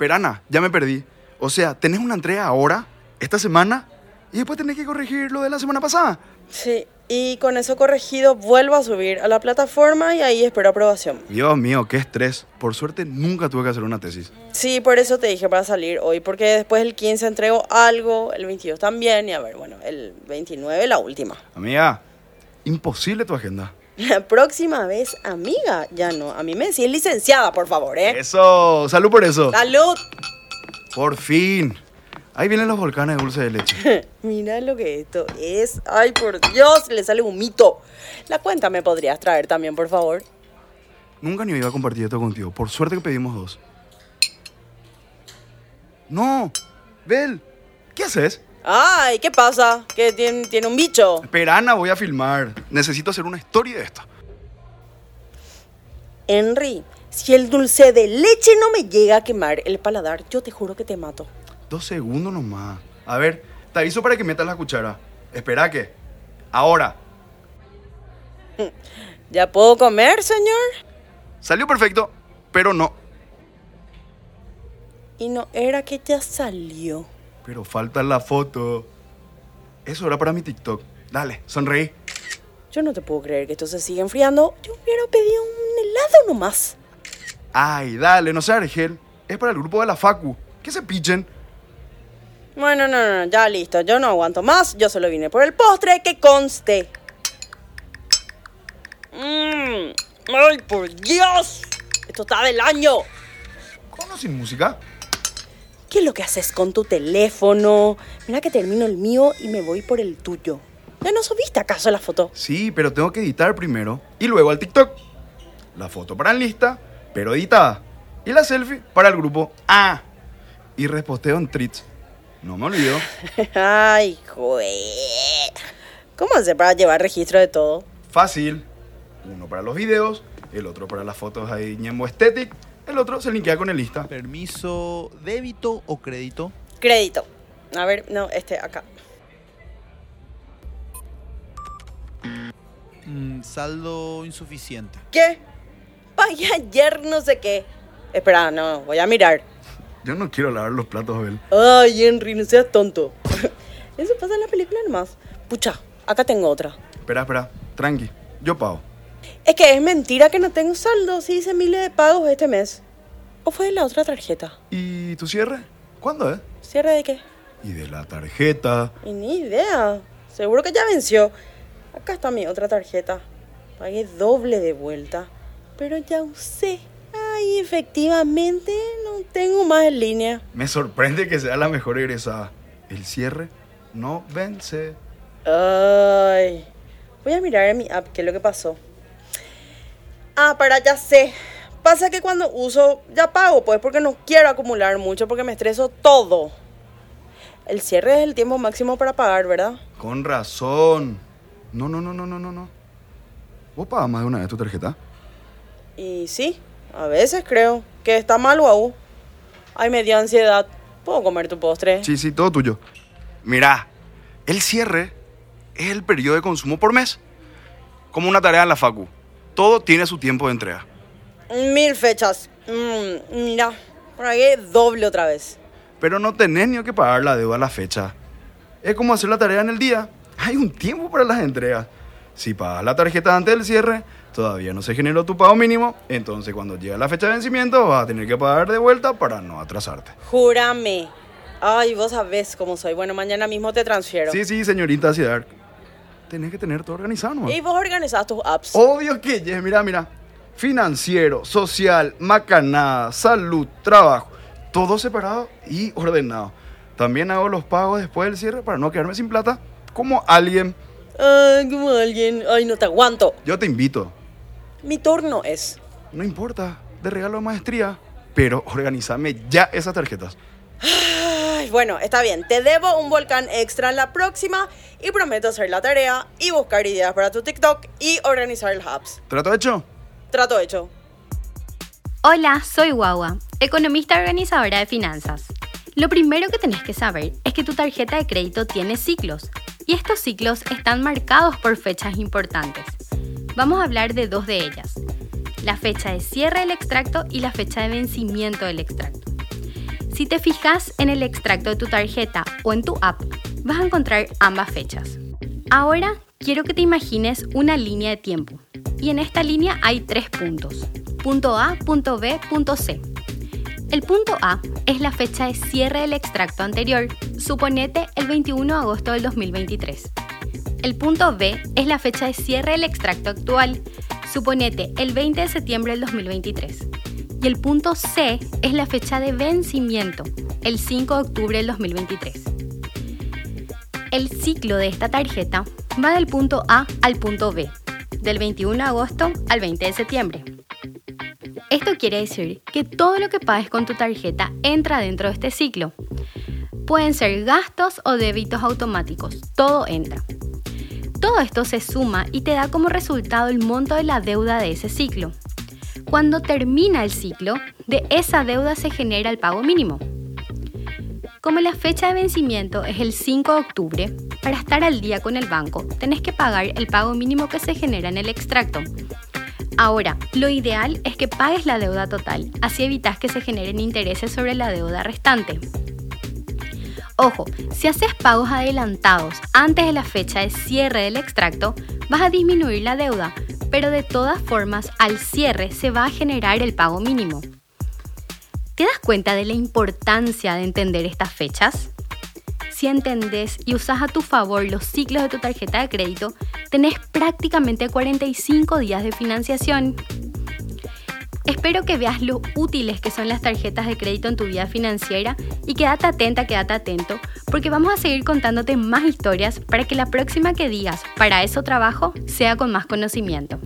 Pero Ana, ya me perdí. O sea, tenés una entrega ahora, esta semana, y después tenés que corregir lo de la semana pasada. Sí, y con eso corregido vuelvo a subir a la plataforma y ahí espero aprobación. Dios mío, qué estrés. Por suerte nunca tuve que hacer una tesis. Sí, por eso te dije para salir hoy, porque después el 15 entrego algo, el 22 también, y a ver, bueno, el 29 la última. Amiga, imposible tu agenda. La próxima vez, amiga, ya no. A mí me decís licenciada, por favor, ¿eh? Eso, salud por eso. ¡Salud! Por fin. Ahí vienen los volcanes de dulce de leche. Mira lo que esto es. Ay, por Dios, le sale un mito. La cuenta me podrías traer también, por favor. Nunca ni iba a compartir esto contigo. Por suerte que pedimos dos. No, Bel, ¿qué haces? Ay, ¿qué pasa? ¿Que tiene, tiene un bicho? Espera, Ana, voy a filmar. Necesito hacer una historia de esto. Henry, si el dulce de leche no me llega a quemar el paladar, yo te juro que te mato. Dos segundos nomás. A ver, te aviso para que metas la cuchara. Espera que. Ahora. ¿Ya puedo comer, señor? Salió perfecto, pero no. Y no era que ya salió. Pero falta la foto. Eso era para mi TikTok. Dale, sonreí. Yo no te puedo creer que esto se siga enfriando. Yo hubiera pedido un helado nomás. Ay, dale, no sé, Argel. Es para el grupo de la Facu. Que se pichen. Bueno, no, no, no, ya listo. Yo no aguanto más. Yo solo vine por el postre, que conste. Mmm. ¡Ay, por Dios! Esto está del año. ¿Con o sin música? ¿Qué es lo que haces con tu teléfono? Mira que termino el mío y me voy por el tuyo. ¿Ya no subiste acaso la foto? Sí, pero tengo que editar primero. Y luego al TikTok. La foto para en lista, pero editada. Y la selfie para el grupo. Ah. Y reposteo en Trits. No me olvido. Ay, joder. ¿Cómo hacer para llevar registro de todo? Fácil. Uno para los videos, el otro para las fotos ahí Ñembo Aesthetic, el otro se linkea con el lista. Permiso, débito o crédito. Crédito. A ver, no, este, acá. Mm, saldo insuficiente. ¿Qué? Pagué ayer no sé qué. Espera, no, voy a mirar. Yo no quiero lavar los platos, Bel. Ay, Henry, no seas tonto. Eso pasa en la película nomás. Pucha, acá tengo otra. Espera, espera, tranqui, yo pago. Es que es mentira que no tengo saldo si hice miles de pagos este mes. ¿O fue de la otra tarjeta? ¿Y tu cierre? ¿Cuándo es? ¿Cierre de qué? Y de la tarjeta. Y ni idea. Seguro que ya venció. Acá está mi otra tarjeta. Pagué doble de vuelta. Pero ya usé. Ay, efectivamente, no tengo más en línea. Me sorprende que sea la mejor egresada. El cierre no vence. Ay. Voy a mirar en mi app qué es lo que pasó. Ah, para ya sé. Pasa que cuando uso ya pago, pues porque no quiero acumular mucho porque me estreso todo. El cierre es el tiempo máximo para pagar, ¿verdad? Con razón. No, no, no, no, no, no, no. ¿Vos pagas más de una vez tu tarjeta? Y sí, a veces creo que está mal, guau. Ay, me dio ansiedad. ¿Puedo comer tu postre? Sí, sí, todo tuyo. Mirá, el cierre es el periodo de consumo por mes. Como una tarea en la facu. Todo tiene su tiempo de entrega. Mil fechas. Mm, mira, pagué doble otra vez. Pero no tenés ni que pagar la deuda a la fecha. Es como hacer la tarea en el día. Hay un tiempo para las entregas. Si pagas la tarjeta antes del cierre, todavía no se generó tu pago mínimo, entonces cuando llega la fecha de vencimiento vas a tener que pagar de vuelta para no atrasarte. Júrame. Ay, vos sabés cómo soy. Bueno, mañana mismo te transfiero. Sí, sí, señorita Ciudad. Tenés que tener todo organizado, ¿no? Y vos organizás tus apps. Obvio que, yes, mira, mira. Financiero, social, macanada, salud, trabajo. Todo separado y ordenado. También hago los pagos después del cierre para no quedarme sin plata como alguien. Ay, como alguien. Ay, no te aguanto. Yo te invito. Mi turno es. No importa, de regalo de maestría. Pero organízame ya esas tarjetas. Ay, bueno, está bien. Te debo un volcán extra en la próxima y prometo hacer la tarea y buscar ideas para tu TikTok y organizar el hubs. ¿Trato hecho? Trato hecho. Hola, soy Guagua, economista organizadora de finanzas. Lo primero que tenés que saber es que tu tarjeta de crédito tiene ciclos y estos ciclos están marcados por fechas importantes. Vamos a hablar de dos de ellas, la fecha de cierre del extracto y la fecha de vencimiento del extracto. Si te fijas en el extracto de tu tarjeta o en tu app, vas a encontrar ambas fechas. Ahora quiero que te imagines una línea de tiempo. Y en esta línea hay tres puntos. Punto A, punto B, punto C. El punto A es la fecha de cierre del extracto anterior, suponete el 21 de agosto del 2023. El punto B es la fecha de cierre del extracto actual, suponete el 20 de septiembre del 2023. Y el punto C es la fecha de vencimiento, el 5 de octubre del 2023. El ciclo de esta tarjeta va del punto A al punto B, del 21 de agosto al 20 de septiembre. Esto quiere decir que todo lo que pagues con tu tarjeta entra dentro de este ciclo. Pueden ser gastos o débitos automáticos, todo entra. Todo esto se suma y te da como resultado el monto de la deuda de ese ciclo. Cuando termina el ciclo, de esa deuda se genera el pago mínimo. Como la fecha de vencimiento es el 5 de octubre, para estar al día con el banco tenés que pagar el pago mínimo que se genera en el extracto, Ahora, lo ideal es que pagues la deuda total, así evitas que se generen intereses sobre la deuda restante. Ojo, si haces pagos adelantados antes de la fecha de cierre del extracto, vas a disminuir la deuda, pero de todas formas al cierre se va a generar el pago mínimo. ¿Te das cuenta de la importancia de entender estas fechas? Si entendés y usas a tu favor los ciclos de tu tarjeta de crédito, tenés prácticamente 45 días de financiación. Espero que veas lo útiles que son las tarjetas de crédito en tu vida financiera y quédate atenta, quédate atento, porque vamos a seguir contándote más historias para que la próxima que digas para eso trabajo sea con más conocimiento.